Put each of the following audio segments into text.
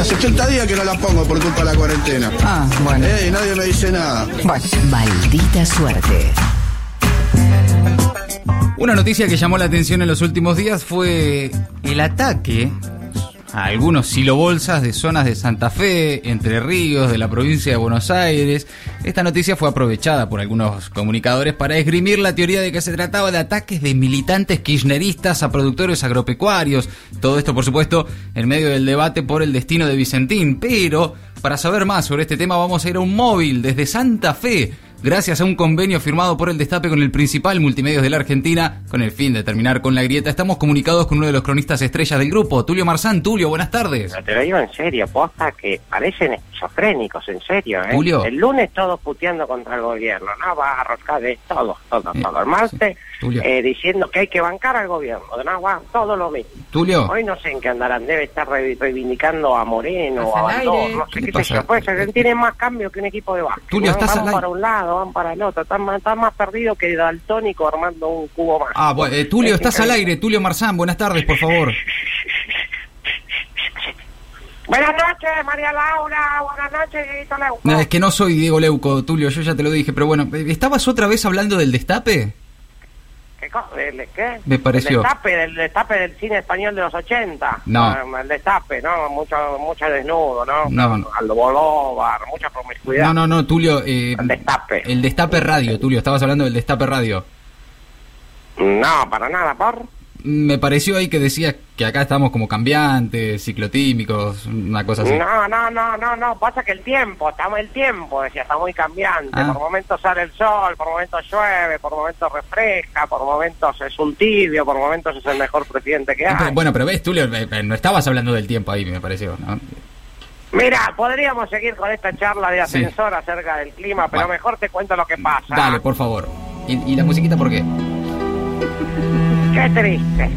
Hace 80 días que no la pongo por culpa de la cuarentena. Ah, bueno. Eh, y nadie me dice nada. Bueno. Maldita suerte. Una noticia que llamó la atención en los últimos días fue el ataque a algunos silobolsas de zonas de Santa Fe, Entre Ríos, de la provincia de Buenos Aires. Esta noticia fue aprovechada por algunos comunicadores para esgrimir la teoría de que se trataba de ataques de militantes kirchneristas a productores agropecuarios. Todo esto, por supuesto, en medio del debate por el destino de Vicentín. Pero, para saber más sobre este tema, vamos a ir a un móvil desde Santa Fe gracias a un convenio firmado por el Destape con el principal multimedios de la Argentina, con el fin de terminar con la grieta, estamos comunicados con uno de los cronistas estrellas del grupo, Tulio Marzán. Tulio, buenas tardes. No, te lo digo en serio, posta que parecen esquizofrénicos, en serio, ¿eh? Julio. El lunes todos puteando contra el gobierno, Navarro, de todo, todo, todo. El martes Eh, diciendo que hay que bancar al gobierno, de Navarro, todo lo mismo. Tulio, Hoy no sé en qué andarán, debe estar re- reivindicando a Moreno o a Bandor, no ¿Qué sé qué pasa? sé yo. Pues tienen más cambio que un equipo de básquet. Tulio, van al para un lado, van para el otro, están más, están más perdidos que Daltónico armando un cubo más. ah, bueno, eh, Tulio, estás al aire. Tulio Marzán, buenas tardes, por favor. Buenas noches, María Laura, buenas noches, Dieguito Leuco. No, es que no soy Diego Leuco, Tulio, yo ya te lo dije, pero bueno, eh, ¿estabas otra vez hablando del destape? ¿Qué, co- el- qué? Me pareció. El destape, el destape del cine español de los 80. No. Ah, El destape, ¿no? Mucho, mucho desnudo, ¿no? No, no. Aldo Bolóvar, mucha promiscuidad. No, no, no, Tulio. eh, El destape. El destape radio, Tulio, estabas hablando del destape radio. No, para nada, por. Me pareció ahí que decías que acá estamos como cambiantes, ciclotímicos, una cosa así. No, no, no, no, no, pasa que el tiempo, estamos el tiempo, decía, está muy cambiante. Ah. Por momentos sale el sol, por momentos llueve, por momentos refresca, por momentos es un tibio, por momentos es el mejor presidente que pero- hay. bueno, pero ves, Tulio, eh, eh, no estabas hablando del tiempo ahí, me pareció, ¿no? Mira, podríamos seguir con esta charla de Sí. ascensor acerca del clima, pero Bueno. mejor te cuento lo que pasa. Dale, por favor. ¿Y, y la musiquita por qué? Qué triste,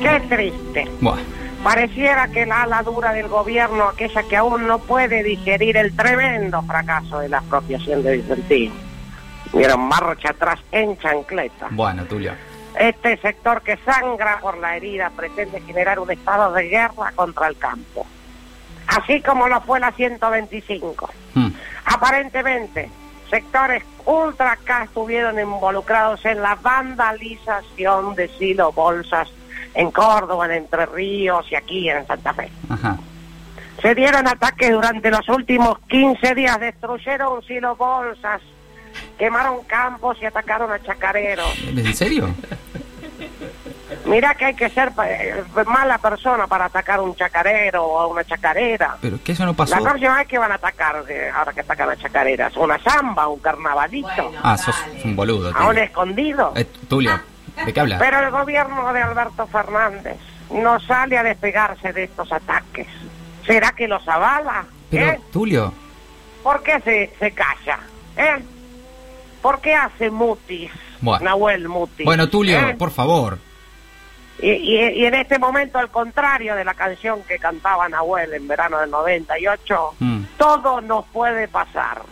qué triste. Buah. Pareciera que la ala dura del gobierno, aquella que aún no puede digerir el tremendo fracaso de la expropiación de Vicentín, vieron marcha atrás en chancleta. Bueno, Tulio. Este sector que sangra por la herida pretende generar un estado de guerra contra el campo, así como lo fue la 125. Hmm. Aparentemente, sectores ultra acá estuvieron involucrados en la vandalización de silo bolsas en Córdoba, en Entre Ríos y aquí en Santa Fe. Ajá. Se dieron ataques durante los últimos 15 días, destruyeron silo bolsas, quemaron campos y atacaron a chacareros. ¿En serio? Mira que hay que ser eh, mala persona para atacar a un chacarero o a una chacarera. ¿Pero que eso no pasó? La próxima vez que van a atacar, eh, ahora que atacan a chacareras, una samba, un carnavalito, Ah, sos un boludo, a un escondido. Eh, Tulio, ¿de qué hablas? Pero el gobierno de Alberto Fernández no sale a despegarse de estos ataques. ¿Será que los avala? Pero, ¿Eh? Tulio, ¿Por qué se, se calla? ¿Eh? ¿Por qué hace mutis? Bueno. Nahuel Mutis. bueno, Tulio, ¿Eh? por favor. Y, y- y en este momento, al contrario de la canción que cantaba Nahuel en verano del 98, Mm. todo nos puede pasar.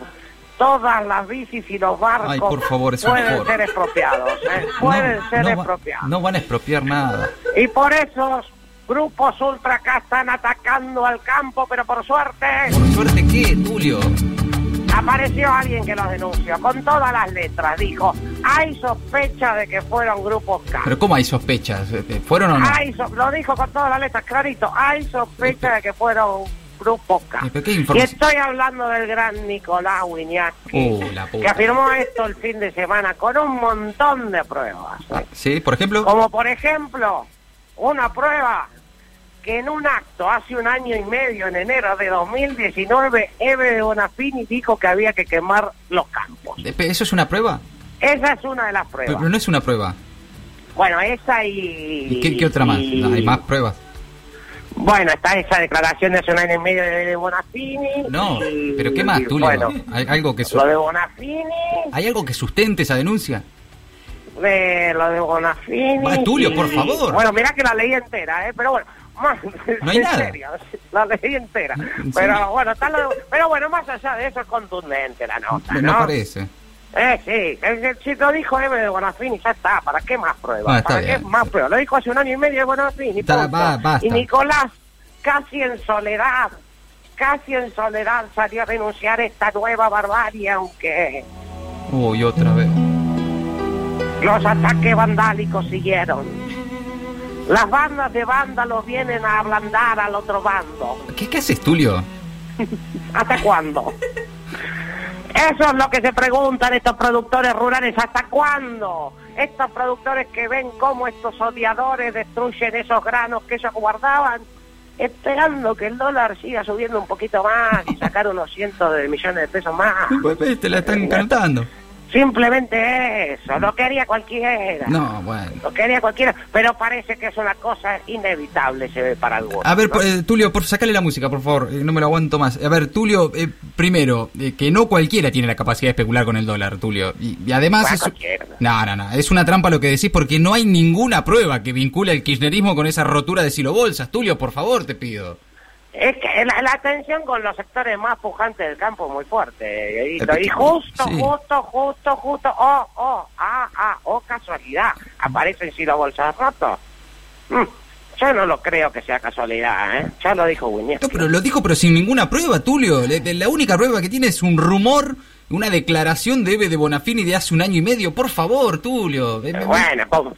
Todas las bicis y los barcos Ay, por favor, es un pueden ser expropiados. ¿eh? Pueden No, ser no va- expropiados. no van a expropiar nada. Y por eso grupos ultra acá están atacando al campo, pero por suerte ¿Por suerte qué, Tulio? Apareció alguien que los denunció con todas las letras. Dijo, hay sospecha de que fueron grupos K. ¿Pero cómo hay sospechas? Eh, ¿Fueron o no? Hay so- lo dijo con todas las letras, clarito. Hay sospecha de que fueron grupos K. Pero ¿qué Y estoy hablando del gran Nicolás Wiñaski, Uh, puta. que afirmó esto el fin de semana con un montón de pruebas. Ah, ¿Sí? ¿Por ejemplo? Como por ejemplo, una prueba que en un acto hace un año y medio, en enero de 2019, Eve de Bonafini dijo que había que quemar los campos. ¿Eso es una prueba? Esa es una de las pruebas. pero no es una prueba. Bueno, esa y... ¿Y qué, qué otra más? y- No, hay más pruebas. Bueno, está esa declaración de hace un año y medio de, Bonafini. No, y- pero ¿qué más, Tulio? Bueno, ¿Hay algo que lo de Bonafini, ¿Hay algo que sustente esa denuncia? de lo de Bonafini. Tulio, por favor. Bueno, mira que la leí entera, ¿eh? Pero bueno, No hay en nada. serio, la leí entera. Pero bueno, lo- pero bueno, más allá de eso es contundente la nota, Me, ¿no? me parece. Eh, sí, el, el chico dijo Eve de Bonafini, ya está, ¿para qué más pruebas? Ah, ¿Para qué más pruebas? Lo dijo hace un año y medio de Bonafini, Está, va. Y Nicolás casi en soledad, casi en soledad salió a denunciar esta nueva barbarie, aunque Uy, otra vez. los ataques vandálicos siguieron. Las bandas de vándalos vienen a ablandar al otro bando. ¿Qué, qué haces, Tulio? ¿Hasta cuándo? Eso es lo que se preguntan estos productores rurales. ¿Hasta cuándo? Estos productores que ven cómo estos odiadores destruyen esos granos que ellos guardaban, esperando que el dólar siga subiendo un poquito más y sacar unos cientos de millones de pesos más. Pues, Te la están cantando. Simplemente eso, lo quería cualquiera. No, bueno. Lo quería cualquiera, pero parece que es una cosa inevitable, se ve para algunos. A ver, ¿no? eh, Tulio, por sacarle la música, por favor, eh, no me lo aguanto más. A ver, Tulio, eh, primero, eh, que no cualquiera tiene la capacidad de especular con el dólar, Tulio. Y, y además es... No, no, no, es una trampa lo que decís porque no hay ninguna prueba que vincule el kirchnerismo con esa rotura de silo bolsas. Tulio, por favor, te pido. Es que la, la tensión con los sectores más pujantes del campo es muy fuerte. Eh, Y justo, sí. justo, justo, justo, oh, oh, ah, ah, oh, casualidad, aparecen Ciro Bolsas rotos. Mm, yo no lo creo que sea casualidad, ¿eh? Ya lo dijo. No, pero lo dijo, pero sin ninguna prueba, Tulio. La única prueba que tiene es un rumor, una declaración de Eve de Bonafini de hace un año y medio. Por favor, Tulio. Bueno, pues.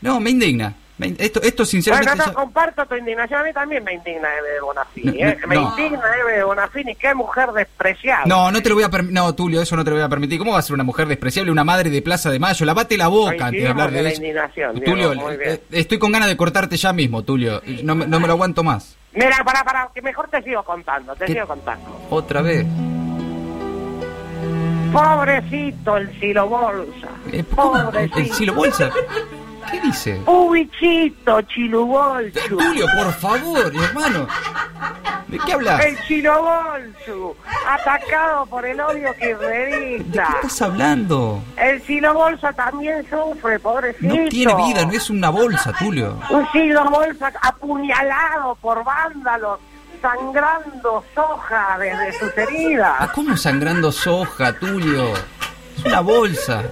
No, me indigna. Esto, esto Bueno, sinceramente... no ya- comparto tu indignación, a mí también me indigna Eve de Bonafini, No, ¿eh? no, Me no. indigna Eve de Bonafini, qué mujer despreciable. No, no te lo voy a permitir. No, Tulio, eso no te lo voy a permitir. ¿Cómo va a ser una mujer despreciable, una madre de Plaza de Mayo? Lavate la boca antes de hablar de la eso. indignación, Diego, Tulio, muy bien. eh, estoy con ganas de cortarte ya mismo, Tulio. No, me- no me lo aguanto más. Mira, para, para, que mejor te sigo contando, te ¿Qué? sigo contando. Otra vez. Pobrecito el Silo Bolsa. Eh. Pobrecito. ¿El Silo Bolsa? ¿Qué dice? Ubichito, Chilubolsu. Tulio, por favor, hermano. ¿De qué hablas? El Chilobolsu, atacado por el odio ¿De qué estás hablando? El Silo Bolsa también sufre, pobrecito. No tiene vida, no es una bolsa, Tulio. Un Silo Bolsa apuñalado por vándalos, sangrando soja desde sus heridas. ¿Cómo sangrando soja, Tulio? Es una bolsa.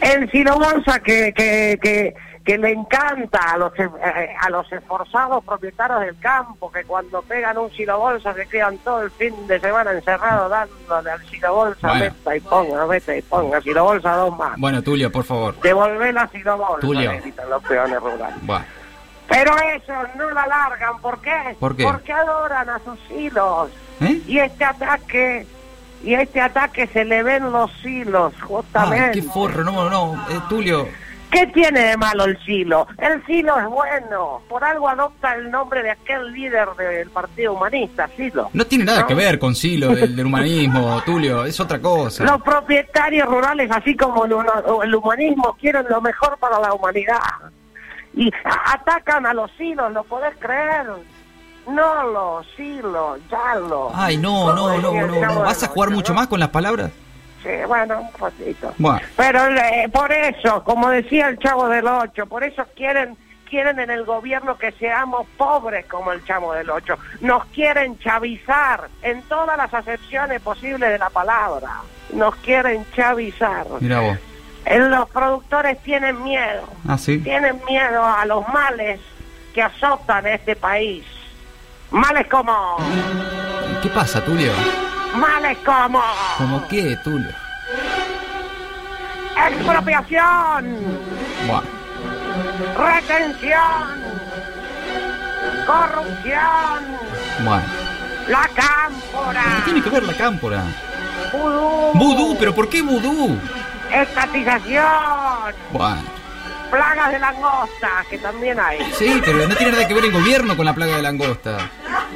El Silo Bolsa que, que, que, que le encanta a los, eh, a los esforzados propietarios del campo, que cuando pegan un Silo Bolsa se quedan todo el fin de semana encerrados dándole al Silo Bolsa, Bueno. meta y ponga, meta y ponga, Silo Bolsa dos más. Bueno, Tulio, por favor. Devolver la Silo Bolsa, Tulio. los peones rurales. Buah. Pero eso no la largan, ¿por qué? ¿Por qué? Porque adoran a sus hilos. ¿Eh? Y este ataque, y este ataque se le ven los hilos, Ay, justamente. qué forro, no, no, eh, Tulio. ¿Qué tiene de malo el silo? El silo es bueno. Por algo adopta el nombre de aquel líder del Partido Humanista, Silo. No tiene nada ¿No? que ver con Silo, del, del humanismo, Tulio, es otra cosa. Los propietarios rurales, así como el, el humanismo, quieren lo mejor para la humanidad. Y a- atacan a los silos, ¿lo podés creer? No los silos, ya los. Ay, no, no, no, no, no. ¿Vas a jugar mucho más con las palabras? Sí, bueno, un poquito. Bueno, Pero eh, por eso, como decía el Chavo del Ocho, por eso quieren quieren en el gobierno que seamos pobres como el Chavo del Ocho. Nos quieren chavizar en todas las acepciones posibles de la palabra. Nos quieren chavizar. mira vos. Eh, Los productores tienen miedo. Ah, sí. Tienen miedo a los males que azotan este país. Males como... ¿Qué pasa, Tulio? Males como... ¿Cómo qué, Tulio? Expropiación. Buah. retención, corrupción, Bueno. la ¿Qué cámpora, tiene que ver la cámpora? vudú, Vudú, pero ¿por qué vudú? estatización, Bueno. Plagas de langosta, que también hay. Sí, pero no tiene nada que ver el gobierno con la plaga de langosta.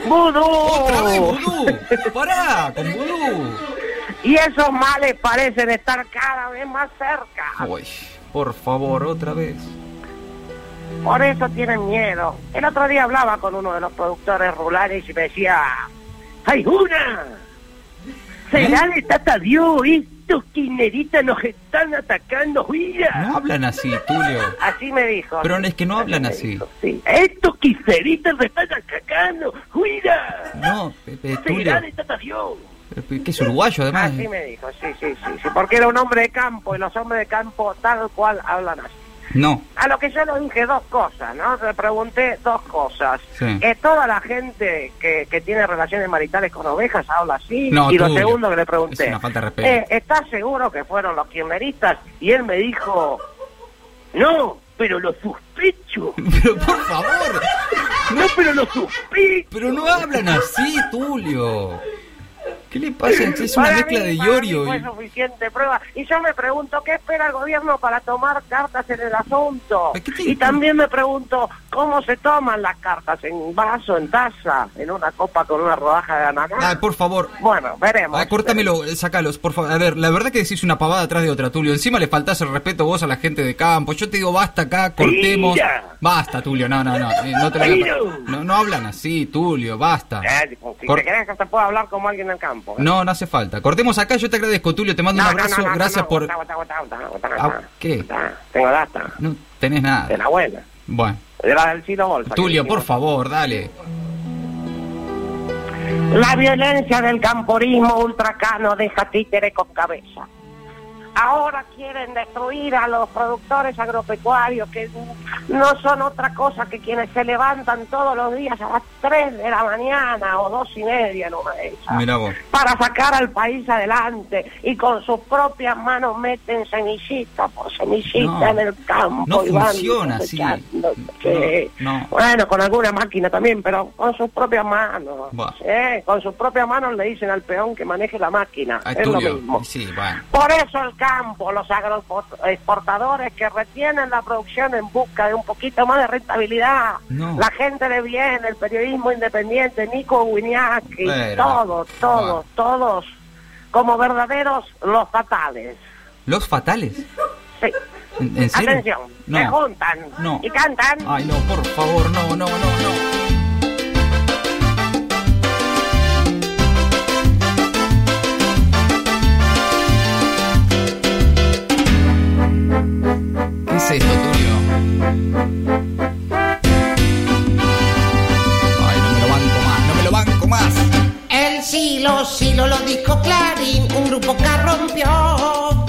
¡Vudú! ¡Otra vez vudú! ¡Pará! ¡Con vudú! Y esos males parecen estar cada vez más cerca. Uy, por favor, otra vez. Por eso tienen miedo. El otro día hablaba con uno de los productores rurales y me decía, ¡Hay una! ¡Será de Tata Dios! ¡Estos kirchneristas nos están atacando! ¡Mira! No hablan así, Tulio. Así me dijo. Pero es que no hablan así. dijo, Sí. ¡Estos kirchneristas nos están atacando! ¡Mira! No, Pepe, ¡Será Tulio. Tata Dios! Que es uruguayo, además. Así me dijo, sí, sí, sí, sí, porque era un hombre de campo y los hombres de campo tal cual hablan así. No. A lo que yo le dije dos cosas, ¿no? Le pregunté dos cosas. Sí. Eh, toda la gente que, que tiene relaciones maritales con ovejas habla así. No, y lo segundo que le pregunté. es una falta de respeto. eh, ¿Estás seguro que fueron los kirchneristas? Y él me dijo, no, pero lo sospecho. Pero por favor. No, pero lo sospecho. Pero no hablan así, Tulio. ¿Qué le pasa? Es una Para mezcla mí- de Iorio. Fue y- suficiente prueba. Y yo me pregunto, ¿qué espera el gobierno para tomar cartas en el asunto? ¿Qué te- Y también me pregunto, ¿cómo se toman las cartas? ¿En vaso, en taza, en una copa con una rodaja de ananá? Ay, por favor. Bueno, veremos. Ah, córtamelo, eh, sacalos, por favor. A ver, la verdad que decís una pavada atrás de otra, Tulio. Encima le faltás el respeto vos a la gente de campo. Yo te digo, basta acá, cortemos. Mira. Basta, Tulio, no, no, no. eh, no, te lo voy a- Mira. no, no hablan así, Tulio, basta. Eh, si Cor- te querés que te pueda hablar como alguien del campo. ¿Eh? No, no hace falta. Cortemos acá, yo te agradezco, Tulio, te mando No, un abrazo. no, no, Gracias por... Ah. ¿qué? Tengo data. No tenés De nada. la buena. Bueno. De la del Chino Bolsa. Tulio, por favor, dale. La violencia del camporismo ultracano deja títere con cabeza. Ahora quieren destruir a los productores agropecuarios que no son otra cosa que quienes se levantan todos los días a las 3 de la mañana o dos y media, no me para sacar al país adelante y con sus propias manos meten semillita por semillita No, en el campo. no y funciona así. No. Bueno, con alguna máquina también, pero con sus propias manos. Sí, con sus propias manos le dicen al peón que maneje la máquina. Ay, es lo mismo. Sí, bueno. Por eso el campo, los agroexportadores que retienen la producción en busca de un poquito más de rentabilidad, No. la gente de bien, el periodismo independiente, Nico Bueno. todos, todos, todos, como verdaderos los fatales. ¿Los fatales? Sí. ¿En, en serio? Atención, se No. juntan No. y cantan. Ay, no, por favor, no, no, no, no. Dijo Clarín, un grupo que rompió.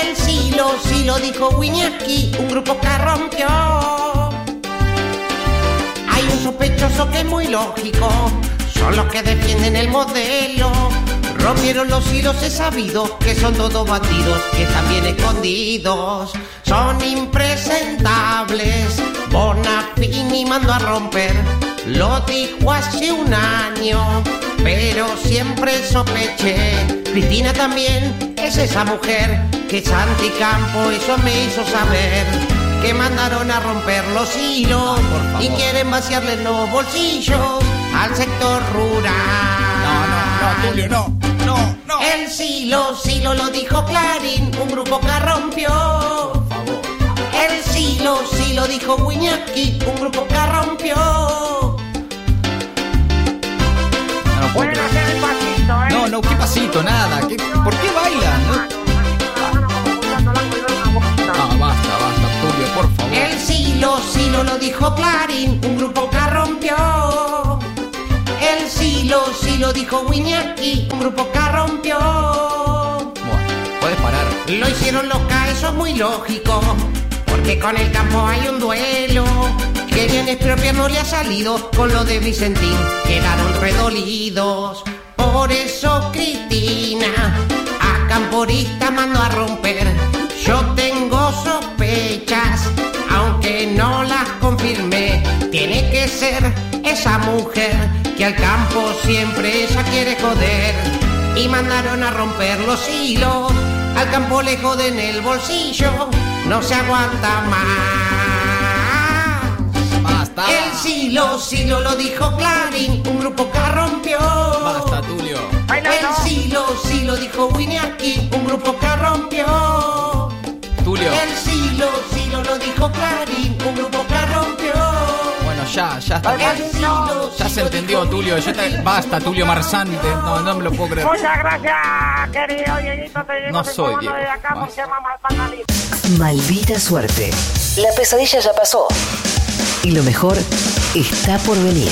El silo, silo dijo Wiñaki, un grupo que rompió. Hay un sospechoso que es muy lógico, son los que defienden el modelo. Rompieron los hilos, he sabido que son todos bandidos, que están bien escondidos. Son impresentables, Bonafini mandó a romper. Lo dijo hace un año, pero siempre sospeché. Cristina también es esa mujer que es anticampo, eso me hizo saber. Que mandaron a romper los hilos y quieren vaciarle los bolsillos al sector rural. No, no, no, Tulio, no, no, no. El silo, silo lo dijo Clarín, un grupo que rompió. Por favor. El silo, silo dijo Wiñaki, un grupo que rompió. Pueden hacer el pasito, ¿eh? No, no, ¿qué pasito? Nada. ¿Qué- ¿Por qué bailan? No, No, basta, basta, Tulio, por favor. El silo, silo lo dijo Clarín, un grupo que rompió. El silo, silo dijo Wiñaki, un grupo que rompió. Bueno, puedes parar. Lo hicieron los K, eso es muy lógico. Porque con el campo hay un duelo. Querían expropiar, no le ha salido. Con lo de Vicentín quedaron redolidos. Por eso Cristina a camporista mandó a romper. Yo tengo sospechas, aunque no las confirmé. Tiene que ser esa mujer que al campo siempre ella quiere joder. Y mandaron a romper los hilos. Al campo le joden el bolsillo. No se aguanta más. Basta. El silo, silo lo dijo Clarín, un grupo que rompió. Basta, Tulio. El silo, silo dijo Wiñaki, un grupo que rompió. Tulio. El silo, silo lo dijo Clarín, un grupo que rompió. Bueno, ya, ya está. El silo, Ya se entendió, dijo Tulio. Ya te- Basta, Tulio Marsante. No, no me lo puedo creer. Muchas gracias, querido Dieguito. Te No soy Diego. de acá. Maldita suerte. La pesadilla ya pasó. Y lo mejor está por venir.